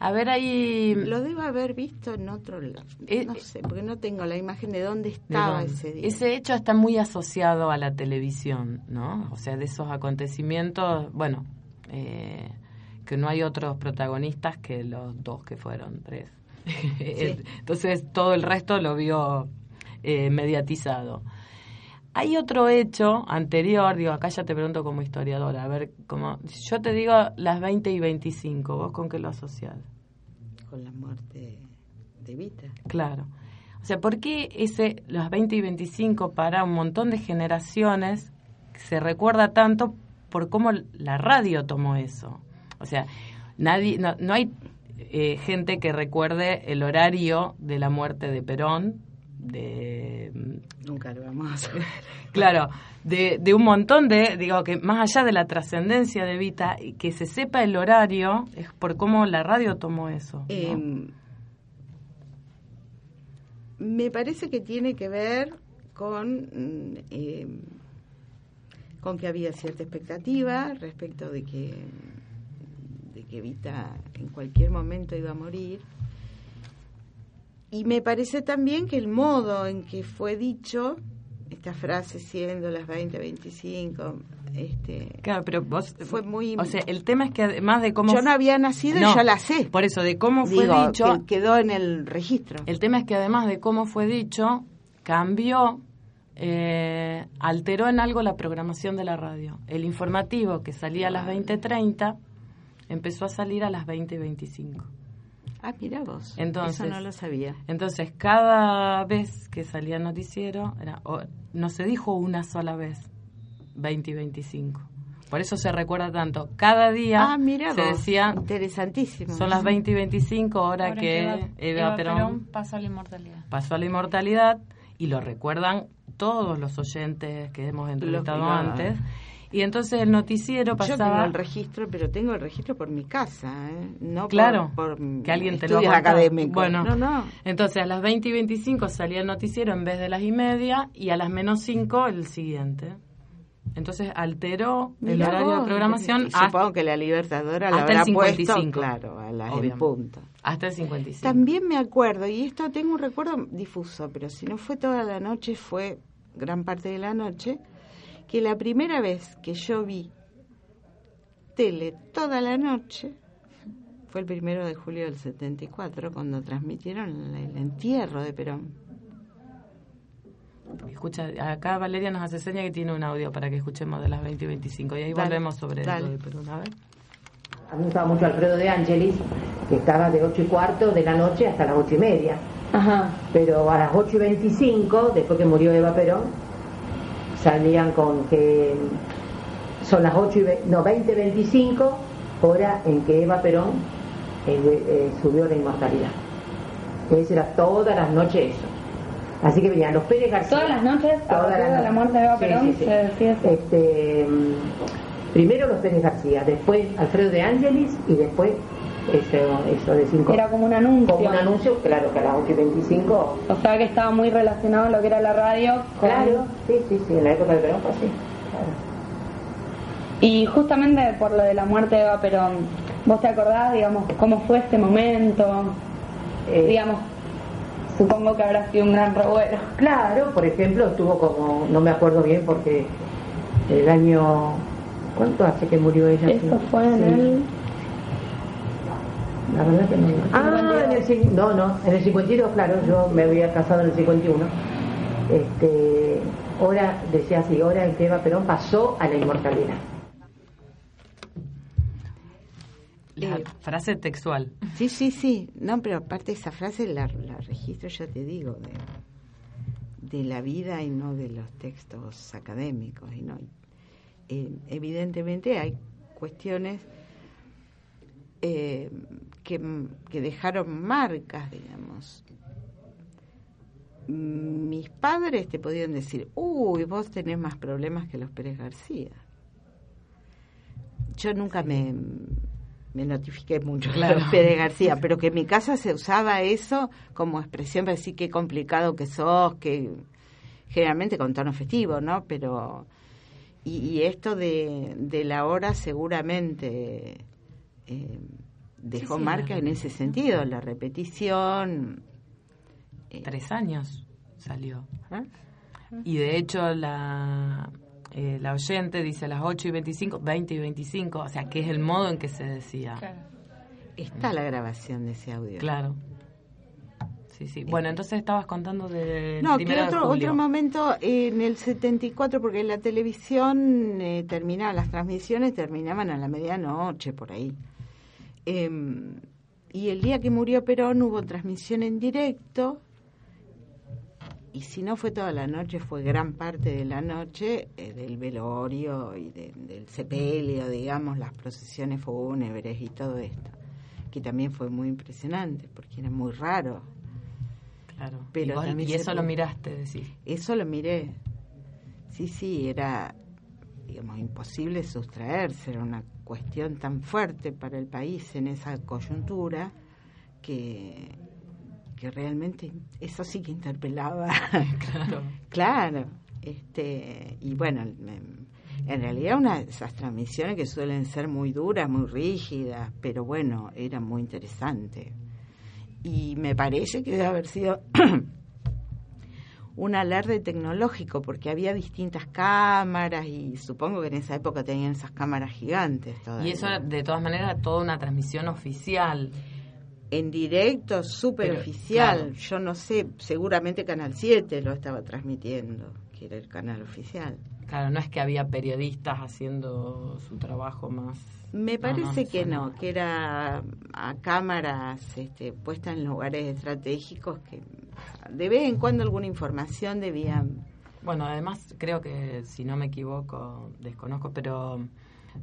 A ver, ahí... Lo debo haber visto en otro lado, Eh, no sé, porque no tengo la imagen de dónde ¿De estaba dónde? ese día. Ese hecho está muy asociado a la televisión, ¿no? O sea, de esos acontecimientos, bueno, eh, que no hay otros protagonistas que los dos que fueron, tres. Entonces todo el resto lo vio eh, mediatizado. Hay otro hecho anterior, digo, acá ya te pregunto como historiadora, a ver, como, yo te digo las 20 y 25, ¿vos con qué lo asociás? Con la muerte de Vita. Claro. O sea, ¿por qué ese, los 20 y 25 para un montón de generaciones se recuerda tanto por cómo la radio tomó eso? O sea, nadie, no, no hay eh, gente que recuerde el horario de la muerte de Perón, de Nunca lo vamos a saber. Claro, de, de un montón de, digo, que más allá de la trascendencia de Vita, que se sepa el horario, es por cómo la radio tomó eso. ¿no? Eh, me parece que tiene que ver con, mm, eh, con que había cierta expectativa respecto de que, de que Vita en cualquier momento iba a morir. Y me parece también que el modo en que fue dicho, esta frase siendo las 20, 25, este, Claro, pero vos, fue muy... o sea, el tema es que además de cómo... yo no había nacido No, y ya la sé. Por eso, de cómo fue Digo, dicho, que quedó en el registro. el tema es que además de cómo fue dicho, cambió, eh, alteró en algo la programación de la radio. El informativo que salía a las 20.30 empezó a salir a las 20.25. Ah, mira vos. Entonces- Eso no lo sabía. Entonces, cada vez que salía el noticiero, era, o- no se dijo una sola vez 20 y 25. Por eso se recuerda tanto. Cada día Ah, mira se vos. decía, Interesantísimo. son las 20 y 25, ahora Ahora que Eva, Eva, Eva Perón, Perón pasó a la inmortalidad. pasó a la inmortalidad y lo recuerdan todos los oyentes que hemos entrevistado antes. Y entonces el noticiero Yo tengo pasaba... el registro, pero tengo el registro por mi casa, ¿eh? No por- Claro, por, que alguien te lo académicos. Bueno, no, no. Entonces a las 20 y 25 salía el noticiero en vez de las y media y a las menos 5 el siguiente. Entonces alteró el Mirá horario de vos, programación y hasta, Supongo que la Libertadora la hasta el habrá 55. puesto, claro, a las Obvio. punto. hasta el 55. También me acuerdo, y esto tengo un recuerdo difuso, pero si no fue toda la noche, fue gran parte de la noche, que la primera vez que yo vi tele toda la noche fue el primero de julio del 74, cuando transmitieron el, entierro de Perón. Escucha, acá Valeria nos hace seña que tiene un audio para que escuchemos de las 20 y 25 y ahí Dale, volvemos sobre dale. lo de Perón. A ver. A mí me gustaba mucho Alfredo de Angelis, que estaba de 8 y cuarto de la noche hasta las 8 y media. Pero a las 8 y 25, después que murió Eva Perón, salían con que son las 8 y ve- no, 20 y 25, hora en que Eva Perón eh, eh, subió a la inmortalidad. Eso era todas las noches eso. Así que venían los Pérez García. Todas las noches, Todas de la muerte de Eva Sí, Perón, sí, sí. se decía eso. Este, mm, primero los Pérez García, después Alfredo de Ángelis y después eso, eso de cinco. Era como un anuncio. Como un anuncio, claro, que a las 8 y 25. O sea que estaba muy relacionado a lo que era la radio. con- Claro, sí, sí, sí, en la época de Perón fue así. Claro. Y justamente por lo de la muerte de Eva Perón, ¿vos te acordás, digamos, cómo fue este momento? Eh, digamos, supongo que habrá sido un gran revuelo. Claro, por ejemplo, estuvo como, no me acuerdo bien porque el año, ¿cuánto hace que murió ella? Esto fue en Sí. el... La verdad que no. Ah, en el, no, no, en el 52, claro, yo me había casado en el 51. Este, hora, decía así, hora en que Eva Perón pasó a la inmortalidad. La Eh, frase textual. Sí, sí, sí. No, pero aparte esa frase la, la registro, ya te digo, de, de la vida y no de los textos académicos. Y no, Eh, evidentemente hay cuestiones eh, que, que dejaron marcas, digamos. mis padres te podían decir, uy, vos tenés más problemas que los Pérez García. Yo nunca me, me notifiqué mucho Claro. con Pérez García, pero que en mi casa se usaba eso como expresión para decir qué complicado que sos, que generalmente con tono festivo, ¿no? Pero y, y esto de, de la hora seguramente eh, dejó Sí, sí, marca en ese sentido, la repetición. eh, Tres años salió. ¿Ah? Y de hecho la, eh, la oyente dice a las 8 y 25, 20 y 25, o sea, que es el modo en que se decía. Está la grabación de ese audio. Claro. Sí, sí. Bueno, entonces estabas contando del No, que de otro, julio. otro momento eh, en el 74, porque la televisión eh, terminaba, las transmisiones terminaban a la medianoche, por ahí. Em, y el día que murió Perón hubo transmisión en directo, y si no fue toda la noche, fue gran parte de la noche eh, del velorio y de- del sepelio, digamos, las procesiones fúnebres y todo esto, que también fue muy impresionante, porque era muy raro. Claro. Pero y, vos- eso lo miraste, decís. Eso lo miré. Sí, sí, era, digamos, imposible sustraerse, era una cuestión tan fuerte para el país en esa coyuntura que, que realmente eso sí que interpelaba. Claro. claro. Este, y bueno, en realidad una de esas transmisiones que suelen ser muy duras, muy rígidas, pero bueno, era muy interesante. Y me parece que debe haber sido un alarde tecnológico porque había distintas cámaras y supongo que en esa época tenían esas cámaras gigantes Y todavía. eso, de todas maneras, toda una transmisión oficial. en directo, súper oficial. claro. Yo no sé, seguramente Canal 7 lo estaba transmitiendo, que era el canal oficial. Claro, no es que había periodistas haciendo su trabajo más. Me No, parece no, que suena. no, que era a cámaras este, puestas en lugares estratégicos que de vez en cuando alguna información debían Bueno, además creo que, si no me equivoco, desconozco, pero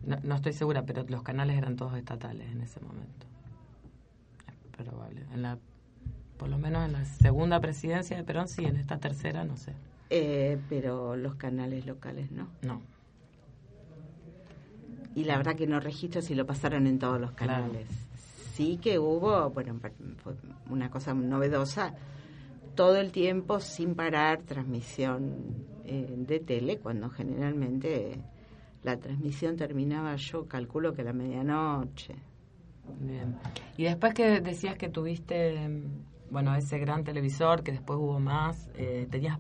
no, no estoy segura, pero los canales eran todos estatales en ese momento. Es probable. En la, por lo menos en la segunda presidencia de Perón, sí, en esta tercera, no sé. Eh, pero los canales locales no. No. Y la verdad que no registro si lo pasaron en todos los Claro. canales. Sí que hubo, bueno, fue una cosa novedosa, todo el tiempo sin parar transmisión eh, de tele, cuando generalmente la transmisión terminaba, yo calculo que a la medianoche. Bien. Y después que decías que tuviste, bueno, ese gran televisor, que después hubo más, eh, ¿tenías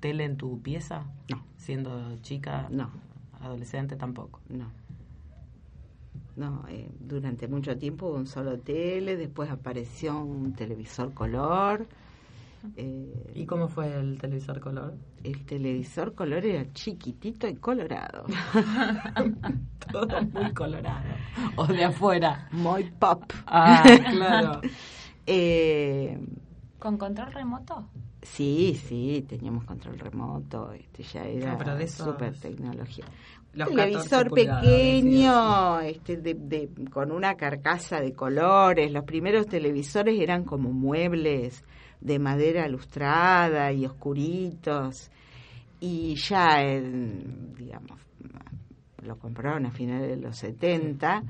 tele en tu pieza? No. Siendo chica, No. adolescente tampoco. No. No, eh, durante mucho tiempo hubo un solo tele, después apareció un televisor color. Eh, ¿Y cómo fue el televisor color? el televisor color era chiquitito y colorado. Todo muy colorado. O de afuera. Muy pop. Ah, claro. Eh, ¿Con control remoto? sí, sí, teníamos control remoto, este ya era Ah, de esos- super tecnología. Los televisor 14 pulgadas, pequeño, este, de, de- con una carcasa de colores. Los primeros televisores eran como muebles de madera lustrada y oscuritos. Y ya, en, digamos, lo compraron a finales de los 70,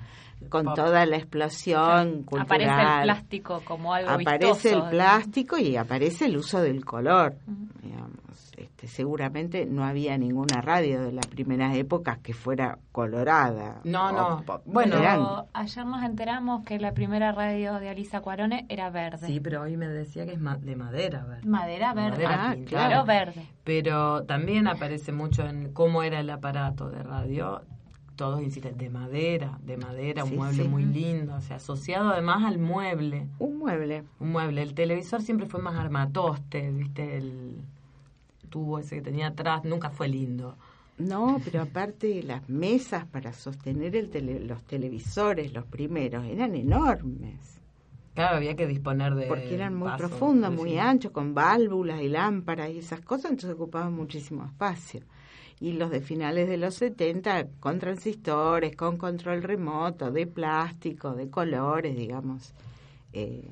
con Pop. toda la explosión cultural. Aparece el plástico como algo aparece vistoso, el plástico y aparece el uso del color. digamos. Este, seguramente no había ninguna radio de las primeras épocas que fuera colorada. No, O no. pop. Bueno, Pero ayer nos enteramos que la primera radio de Alisa Cuarone era verde. Sí, pero hoy me decía que es ma- de madera, ¿verdad? Madera verde. Madera Ah, pintada. Pero verde. Pero también aparece mucho en cómo era el aparato de radio. Todos insisten, de madera, de madera, un Sí, mueble sí. muy lindo, o sea, asociado además al mueble. un mueble. Un mueble. El televisor siempre fue más armatoste, ¿viste? El tubo ese que tenía atrás, nunca fue lindo. No, pero aparte las mesas para sostener el tele- los televisores, los primeros, eran enormes. Claro, había que disponer de. Porque eran muy vasos, profundos, muy sí. anchos, con válvulas y lámparas y esas cosas, entonces ocupaban muchísimo espacio. Y los de finales de los 70 con transistores, con control remoto, de plástico, de colores, digamos. Eh,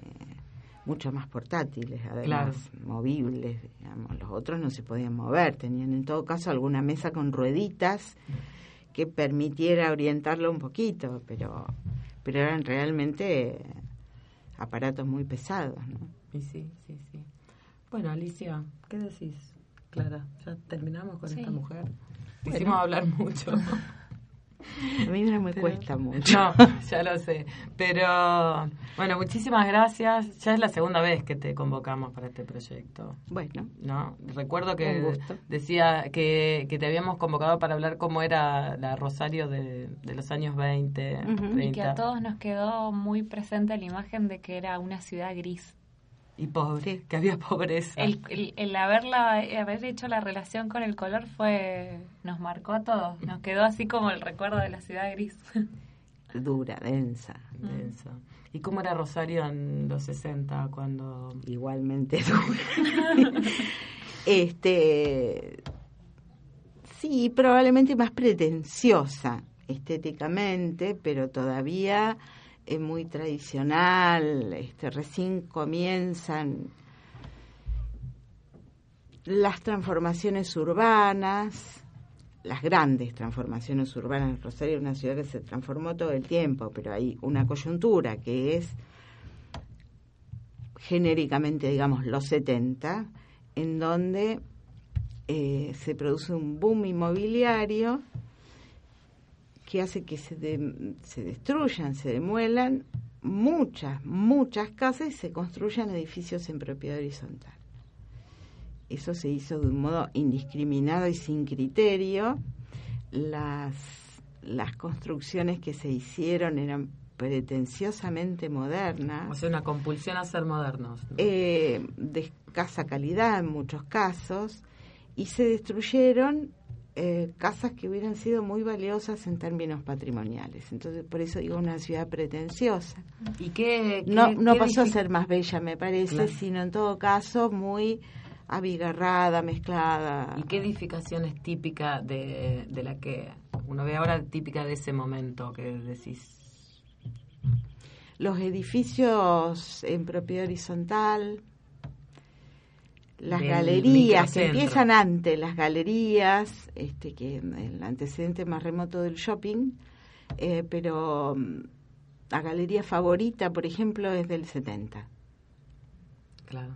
mucho más portátiles, además, movibles, digamos. Los otros no se podían mover, tenían en todo caso alguna mesa con rueditas que permitiera orientarlo un poquito, pero, pero eran realmente aparatos muy pesados, ¿no? Y sí, sí, sí. Bueno, Alicia, ¿qué decís, Clara? ¿Ya terminamos con esta mujer? Hicimos hablar mucho. A mí no me cuesta mucho. No, ya lo sé. Pero bueno, muchísimas gracias. Ya es la segunda vez que te convocamos para este proyecto. Bueno. ¿No? Recuerdo que decía que, que te habíamos convocado para hablar cómo era la Rosario de, de los años 20, Y que a todos nos quedó muy presente la imagen de que era una ciudad gris y pobre, que había pobreza. El, el, haberla, haber hecho la relación con el color fue, nos marcó a todos, nos quedó así como el recuerdo de la ciudad gris. Dura, densa. Mm. Densa. ¿Y cómo era Rosario en los 60 cuando...? Igualmente dura. este, sí, probablemente más pretenciosa estéticamente, pero todavía es muy tradicional, este, recién comienzan las transformaciones urbanas, las grandes transformaciones urbanas. Rosario es una ciudad que se transformó todo el tiempo, pero hay una coyuntura que es genéricamente, digamos, los 70, en donde eh, se produce un boom inmobiliario que hace que se, se destruyan, se demuelan muchas, muchas casas y se construyan edificios en propiedad horizontal. Eso se hizo de un modo indiscriminado y sin criterio. Las, las construcciones que se hicieron eran pretenciosamente modernas. O sea, una compulsión a ser modernos. Eh, de escasa calidad en muchos casos, y se destruyeron eh, casas que hubieran sido muy valiosas en términos patrimoniales. Entonces, por eso digo una ciudad pretenciosa. ¿Y qué, no no pasó a ser más bella, me parece, sino en todo caso muy abigarrada, mezclada. ¿Y qué edificación es típica de, de la que uno ve ahora, típica de ese momento que decís? Los edificios en propiedad horizontal, las galerías que empiezan antes, las galerías, este que el antecedente más remoto del shopping, eh, pero mm, la galería favorita, por ejemplo, es del 70. Claro.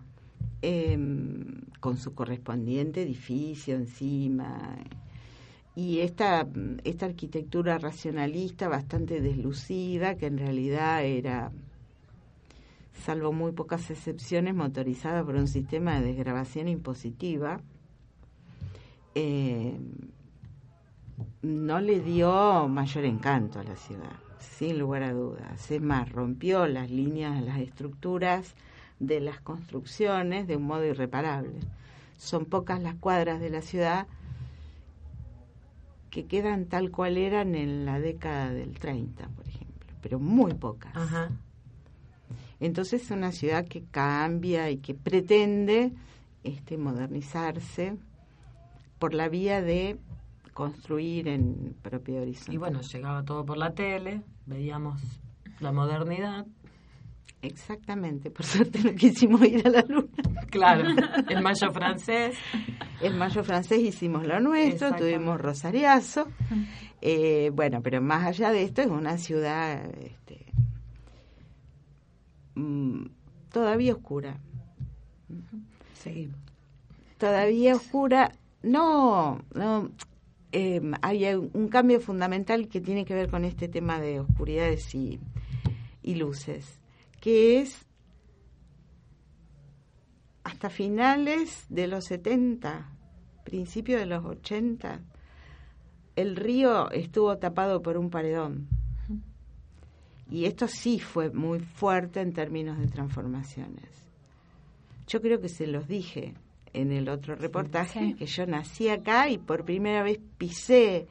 Em, con su correspondiente edificio encima. Y esta, esta arquitectura racionalista bastante deslucida, que en realidad era salvo muy pocas excepciones, motorizada por un sistema de desgrabación impositiva, eh, no le dio mayor encanto a la ciudad, sin lugar a dudas. Es más, rompió las líneas, las estructuras de las construcciones de un modo irreparable. Son pocas las cuadras de la ciudad que quedan tal cual eran en la década del 30, por ejemplo, pero muy pocas. Entonces es una ciudad que cambia y que pretende este, modernizarse por la vía de construir en propiedad horizontal. Y bueno, llegaba todo por la tele, veíamos la modernidad. Exactamente, por suerte no quisimos ir a la luna. Claro, el mayo francés. El mayo francés hicimos lo nuestro, tuvimos Rosariazo. Eh, bueno, pero más allá de esto es una ciudad este, Mm, todavía oscura. Seguimos. Todavía oscura. No, no. Eh, hay un cambio fundamental que tiene que ver con este tema de oscuridades y, y luces, que es hasta finales de los 70, principios de los 80, el río estuvo tapado por un paredón. Y esto sí fue muy fuerte en términos de transformaciones. Yo creo que se los dije en el otro reportaje, que yo nací acá y por primera vez pisé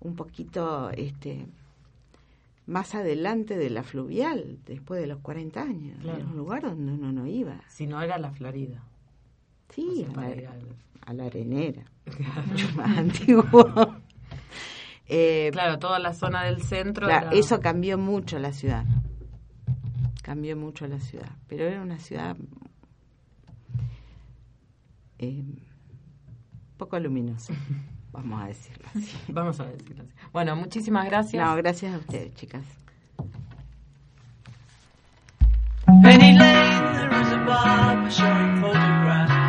un poquito este más adelante de la fluvial, después de los 40 años, en un lugar donde uno no iba. Si no era la Florida. Sí, a, la, arenera, mucho más antiguo. Eh, claro, toda la zona del centro. Eso cambió mucho la ciudad. cambió mucho la ciudad, pero era una ciudad eh, poco luminosa, vamos a decirlo así. Vamos a decirlo así. Bueno, muchísimas gracias. No, gracias a ustedes, chicas. Penny Lane, there is a barber showing photographs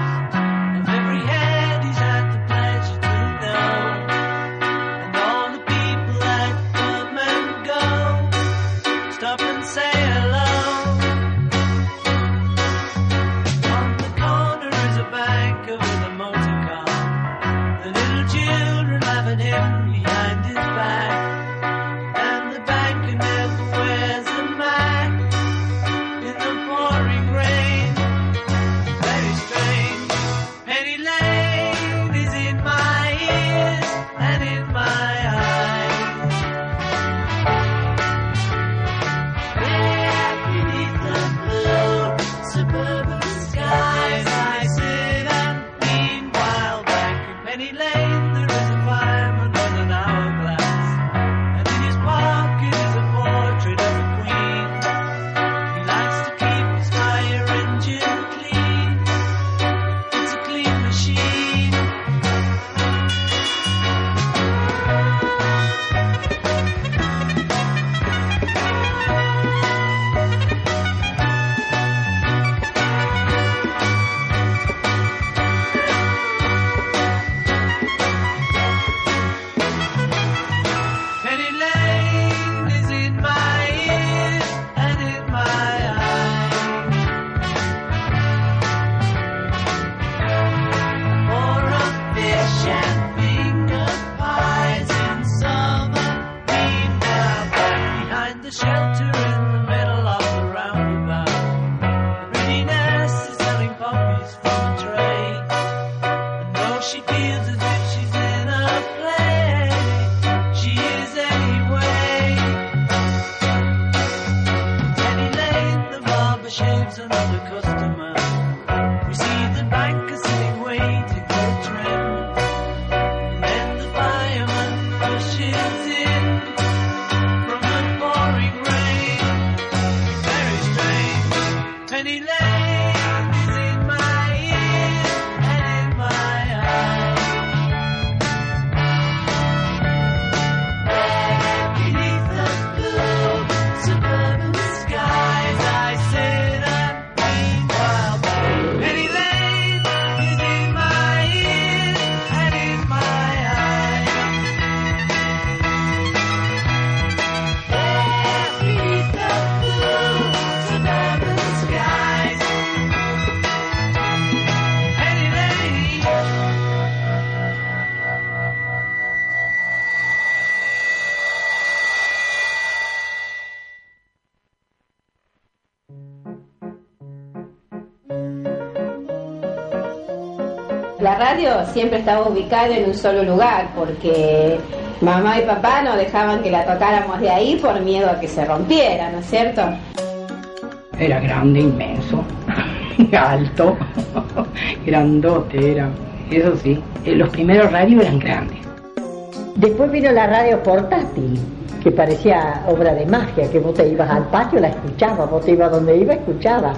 radio siempre estaba ubicada en un solo lugar porque mamá y papá no dejaban que la tocáramos de ahí por miedo a que se rompiera, ¿no es cierto? Era grande, inmenso, alto, grandote era. Eso sí, eh, los primeros radios eran grandes. Después vino la radio portátil, que parecía obra de magia, que vos te ibas al patio, la escuchabas, vos te ibas donde iba, escuchabas.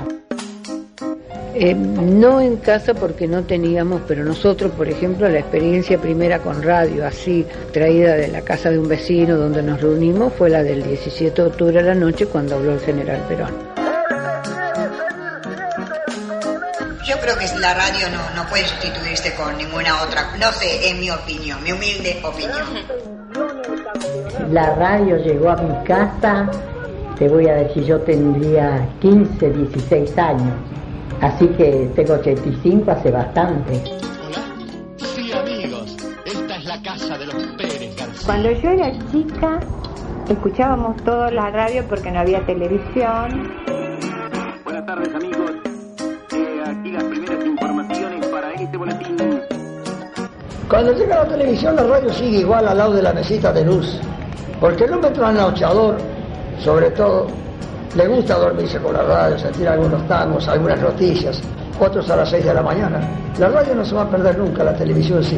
Eh, no en casa porque no teníamos, pero nosotros, por ejemplo, la experiencia primera con radio, así traída de la casa de un vecino donde nos reunimos, fue la del 17 de octubre a la noche cuando habló el general Perón. Yo creo que la radio no, no puede sustituirse con ninguna otra. No sé, en mi opinión, mi humilde opinión. La radio llegó a mi casa, te voy a decir, yo tendría 15, 16 años. Así que tengo 85 hace bastante. Sí, amigos, esta es la casa de los Pérez García. Cuando yo era chica, escuchábamos toda la radio porque no había televisión. Buenas tardes amigos, Eh, aquí las primeras informaciones para este boletín. Cuando llega la televisión, la radio sigue igual al lado de la mesita de luz. Porque el hombre trasnochador, sobre todo, le gusta dormirse con la radio, sentir algunos tangos, algunas noticias, otros a las 6 de la mañana. La radio no se va a perder nunca, la televisión sí.